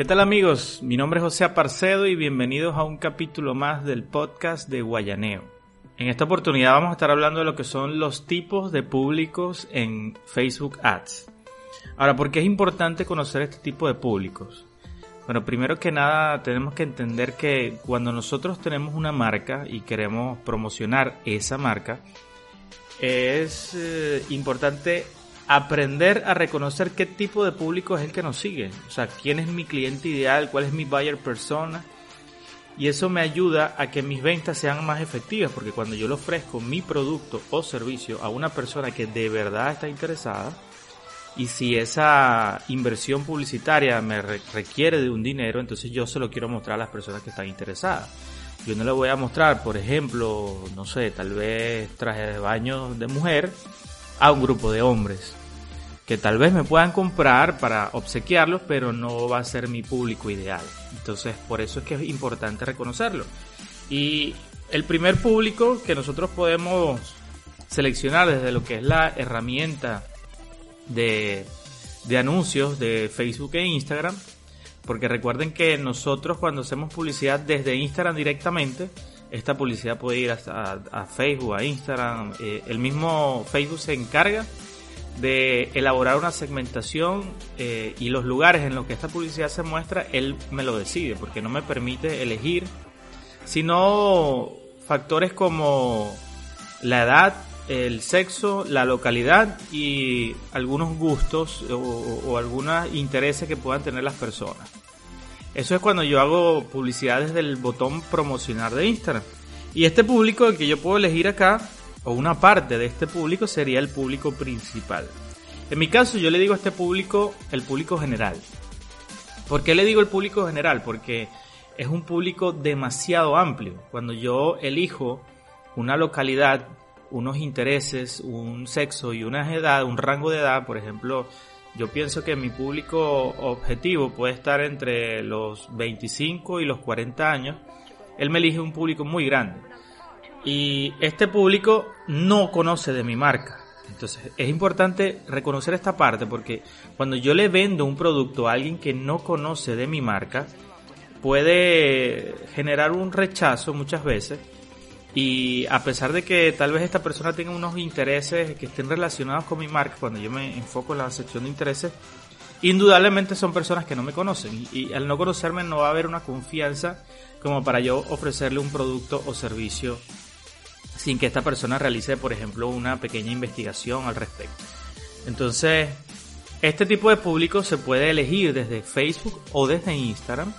¿Qué tal amigos? Mi nombre es José Aparcedo y bienvenidos a un capítulo más del podcast de Guayaneo. En esta oportunidad vamos a estar hablando de lo que son los tipos de públicos en Facebook Ads. Ahora, ¿por qué es importante conocer este tipo de públicos? Bueno, primero que nada tenemos que entender que cuando nosotros tenemos una marca y queremos promocionar esa marca, es eh, importante aprender a reconocer qué tipo de público es el que nos sigue. O sea, quién es mi cliente ideal, cuál es mi buyer persona. Y eso me ayuda a que mis ventas sean más efectivas, porque cuando yo le ofrezco mi producto o servicio a una persona que de verdad está interesada, y si esa inversión publicitaria me requiere de un dinero, entonces yo se lo quiero mostrar a las personas que están interesadas. Yo no le voy a mostrar, por ejemplo, no sé, tal vez traje de baño de mujer a un grupo de hombres que tal vez me puedan comprar para obsequiarlos, pero no va a ser mi público ideal. Entonces, por eso es que es importante reconocerlo. Y el primer público que nosotros podemos seleccionar desde lo que es la herramienta de, de anuncios de Facebook e Instagram. Porque recuerden que nosotros cuando hacemos publicidad desde Instagram directamente, esta publicidad puede ir a, a Facebook, a Instagram. Eh, el mismo Facebook se encarga de elaborar una segmentación eh, y los lugares en los que esta publicidad se muestra, él me lo decide, porque no me permite elegir, sino factores como la edad, el sexo, la localidad y algunos gustos o, algunos intereses que puedan tener las personas. Eso es cuando yo hago publicidad desde el botón promocionar de Instagram. Y este público que yo puedo elegir acá, o una parte de este público, sería el público principal. En mi caso yo le digo a este público el público general. ¿Por qué le digo el público general? Porque es un público demasiado amplio. Cuando yo elijo una localidad unos intereses, un sexo y una edad, un rango de edad, por ejemplo, yo pienso que mi público objetivo puede estar entre los 25 y los 40 años. Él me elige un público muy grande. Y este público no conoce de mi marca. Entonces es importante reconocer esta parte porque cuando yo le vendo un producto a alguien que no conoce de mi marca, puede generar un rechazo muchas veces y a pesar de que tal vez esta persona tenga unos intereses que estén relacionados con mi marca, cuando yo me enfoco en la sección de intereses, indudablemente son personas que no me conocen. Y, al no conocerme no va a haber una confianza como para yo ofrecerle un producto o servicio sin que esta persona realice, por ejemplo, una pequeña investigación al respecto. Entonces, este tipo de público se puede elegir desde Facebook o desde Instagram,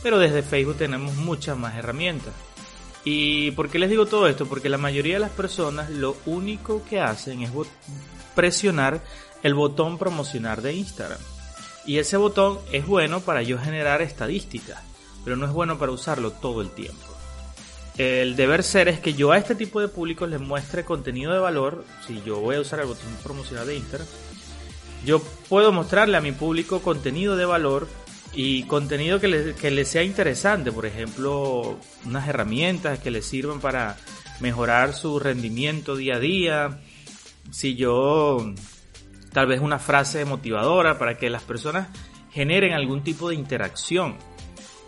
pero desde Facebook tenemos muchas más herramientas. ¿Y por qué les digo todo esto? Porque la mayoría de las personas lo único que hacen es presionar el botón promocionar de Instagram. Y ese botón es bueno para yo generar estadísticas, pero no es bueno para usarlo todo el tiempo. El deber ser es que yo a este tipo de públicos les muestre contenido de valor. Si yo voy a usar el botón promocionar de Instagram, yo puedo mostrarle a mi público contenido de valor y contenido que les, que sea interesante, por ejemplo, unas herramientas que les sirvan para mejorar su rendimiento día a día. Si yo, tal vez una frase motivadora para que las personas generen algún tipo de interacción.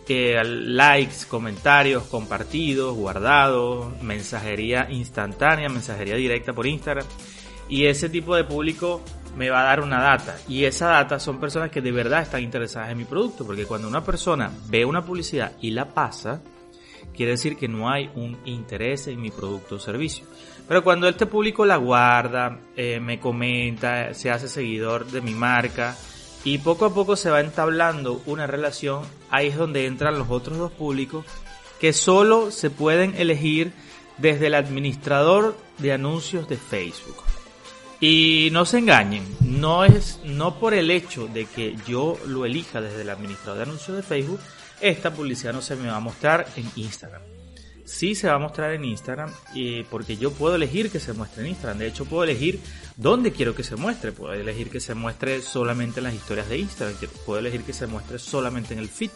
Que likes, comentarios, compartidos, guardados, mensajería instantánea, mensajería directa por Instagram. Y ese tipo de público me va a dar una data y esa data son personas que de verdad están interesadas en mi producto porque cuando una persona ve una publicidad y la pasa quiere decir que no hay un interés en mi producto o servicio pero cuando este público la guarda eh, me comenta se hace seguidor de mi marca y poco a poco se va entablando una relación ahí es donde entran los otros dos públicos que solo se pueden elegir desde el administrador de anuncios de Facebook y no se engañen, no es no por el hecho de que yo lo elija desde el administrador de anuncios de Facebook, esta publicidad no se me va a mostrar en Instagram. Sí se va a mostrar en Instagram y porque yo puedo elegir que se muestre en Instagram. De hecho, puedo elegir dónde quiero que se muestre. Puedo elegir que se muestre solamente en las historias de Instagram. Puedo elegir que se muestre solamente en el feed.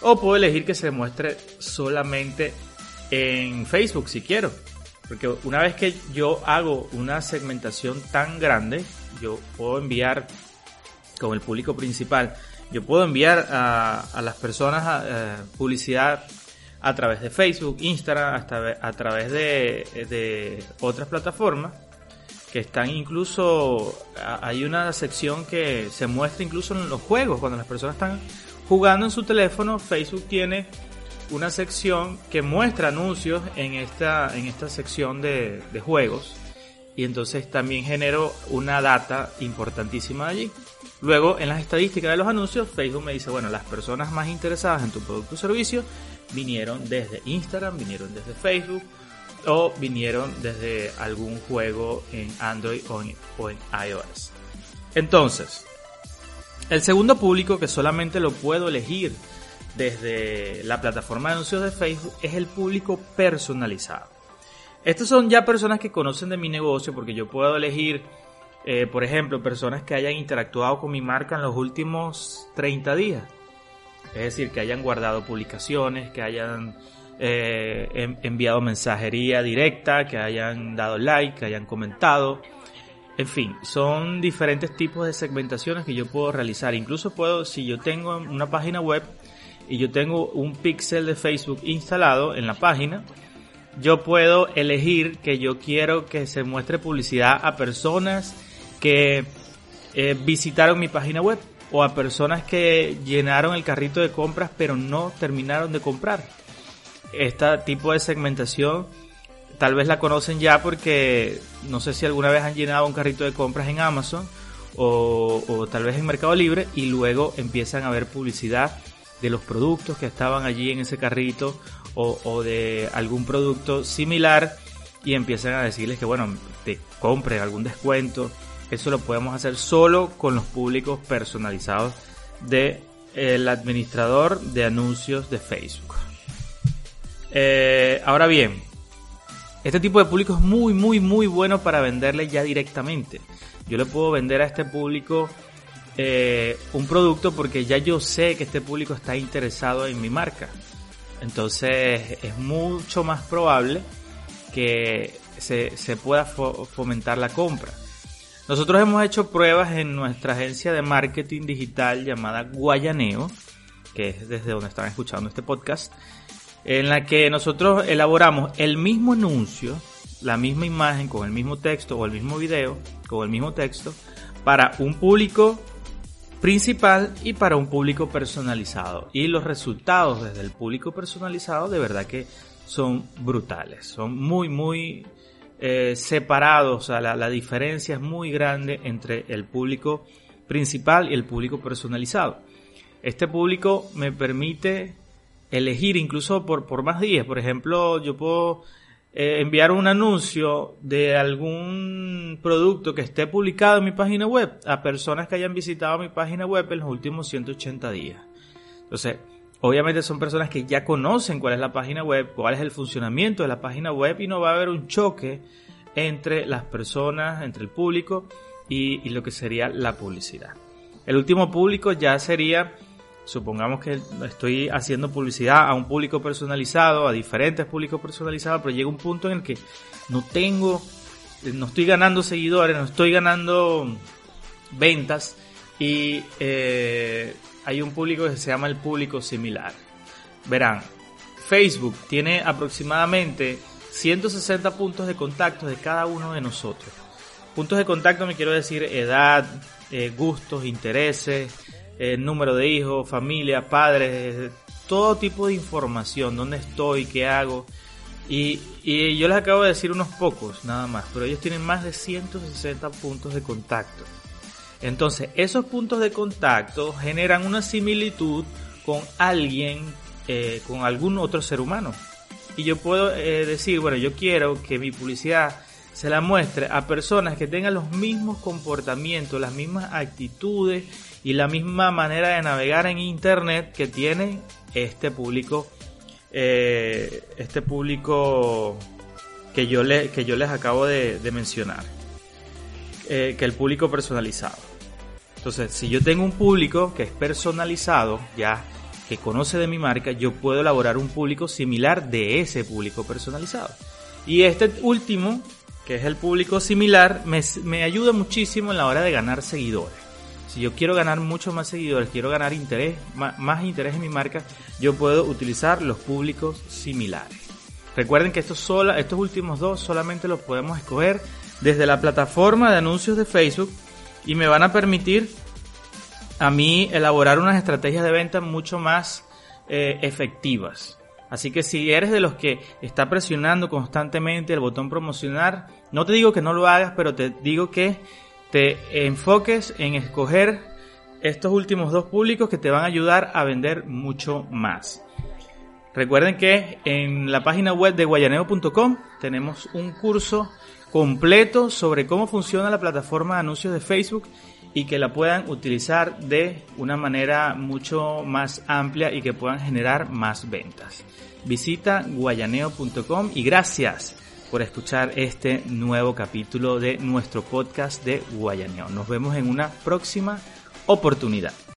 O puedo elegir que se muestre solamente en Facebook si quiero. Porque una vez que yo hago una segmentación tan grande, yo puedo enviar con el público principal, Yo puedo enviar a, las personas eh, publicidad a través de Facebook, Instagram, hasta a través de, otras plataformas que están incluso, hay una sección que se muestra incluso en los juegos, cuando las personas están jugando en su teléfono, Facebook tiene una sección que muestra anuncios en esta, en esta sección de, de juegos y entonces también generó una data importantísima allí. Luego, en las estadísticas de los anuncios, Facebook me dice, bueno, las personas más interesadas en tu producto o servicio vinieron desde Instagram, vinieron desde Facebook, o vinieron desde algún juego en Android o en, iOS. Entonces, el segundo público que solamente lo puedo elegir desde la plataforma de anuncios de Facebook es el público personalizado. Estos son ya personas que conocen de mi negocio porque yo puedo elegir, eh, por ejemplo, personas que hayan interactuado con mi marca en los últimos 30 días. Es decir, que hayan guardado publicaciones, que hayan eh, enviado mensajería directa, que hayan dado like, que hayan comentado. En fin, son diferentes tipos de segmentaciones que yo puedo realizar. Incluso puedo, si yo tengo una página web y yo tengo un pixel de Facebook instalado en la página, yo puedo elegir que yo quiero que se muestre publicidad a personas que eh, visitaron mi página web o a personas que llenaron el carrito de compras pero no terminaron de comprar este tipo de segmentación tal vez la conocen ya porque no sé si alguna vez han llenado un carrito de compras en Amazon o, tal vez en Mercado Libre y luego empiezan a ver publicidad de los productos que estaban allí en ese carrito o, de algún producto similar y empiezan a decirles que bueno, te compre algún descuento. Eso lo podemos hacer solo con los públicos personalizados del el administrador de anuncios de Facebook. Eh, ahora bien, este tipo de público es muy, muy, muy bueno para venderle ya directamente. Yo le puedo vender a este público eh, un producto porque ya yo sé que este público está interesado en mi marca. Entonces es mucho más probable que se pueda fomentar la compra. Nosotros hemos hecho pruebas en nuestra agencia de marketing digital llamada Guayaneo, que es desde donde están escuchando este podcast en la que nosotros elaboramos el mismo anuncio, la misma imagen con el mismo texto o el mismo video con el mismo texto para un público principal y para un público personalizado. Y los resultados desde el público personalizado de verdad que son brutales, son muy, muy eh, separados, o sea, la, diferencia es muy grande entre el público principal y el público personalizado. Este público me permite elegir incluso por, por más días. Por ejemplo, yo puedo eh, enviar un anuncio de algún producto que esté publicado en mi página web a personas que hayan visitado mi página web en los últimos 180 días. Entonces, obviamente son personas que ya conocen cuál es la página web, cuál es el funcionamiento de la página web y no va a haber un choque entre las personas, entre el público y, y lo que sería la publicidad. El último público ya sería supongamos que estoy haciendo publicidad a un público personalizado, a diferentes públicos personalizados, pero llega un punto en el que no tengo, no estoy ganando seguidores, no estoy ganando ventas y eh, hay un público que se llama el público similar. Verán, Facebook tiene aproximadamente 160 puntos de contacto de cada uno de nosotros. Puntos de contacto me quiero decir edad, eh, gustos, intereses, el número de hijos, familia, padres, todo tipo de información, dónde estoy, qué hago. Y, y, yo les acabo de decir unos pocos, nada más, pero ellos tienen más de 160 puntos de contacto. Entonces, esos puntos de contacto generan una similitud con alguien, eh, con algún otro ser humano. Y yo puedo eh, decir, bueno, yo quiero que mi publicidad se la muestre a personas que tengan los mismos comportamientos, las mismas actitudes y la misma manera de navegar en internet que tiene este público eh, este público que yo, le, que yo les acabo de, mencionar que el público personalizado entonces si yo tengo un público que es personalizado ya que conoce de mi marca yo puedo elaborar un público similar de ese público personalizado y este último que es el público similar me, ayuda muchísimo en la hora de ganar seguidores Si yo quiero ganar muchos más seguidores, quiero ganar interés, más, interés en mi marca, yo puedo utilizar los públicos similares. Recuerden que estos, estos últimos dos solamente los podemos escoger desde la plataforma de anuncios de Facebook y me van a permitir a mí elaborar unas estrategias de venta mucho más eh, efectivas. Así que si eres de los que está presionando constantemente el botón promocionar, no te digo que no lo hagas, pero te digo que te enfoques en escoger estos últimos dos públicos que te van a ayudar a vender mucho más. Recuerden que en la página web de guayaneo.com tenemos un curso completo sobre cómo funciona la plataforma de anuncios de Facebook y que la puedan utilizar de una manera mucho más amplia y que puedan generar más ventas. Visita guayaneo.com y gracias por escuchar este nuevo capítulo de nuestro podcast de Guayaneo. Nos vemos en una próxima oportunidad.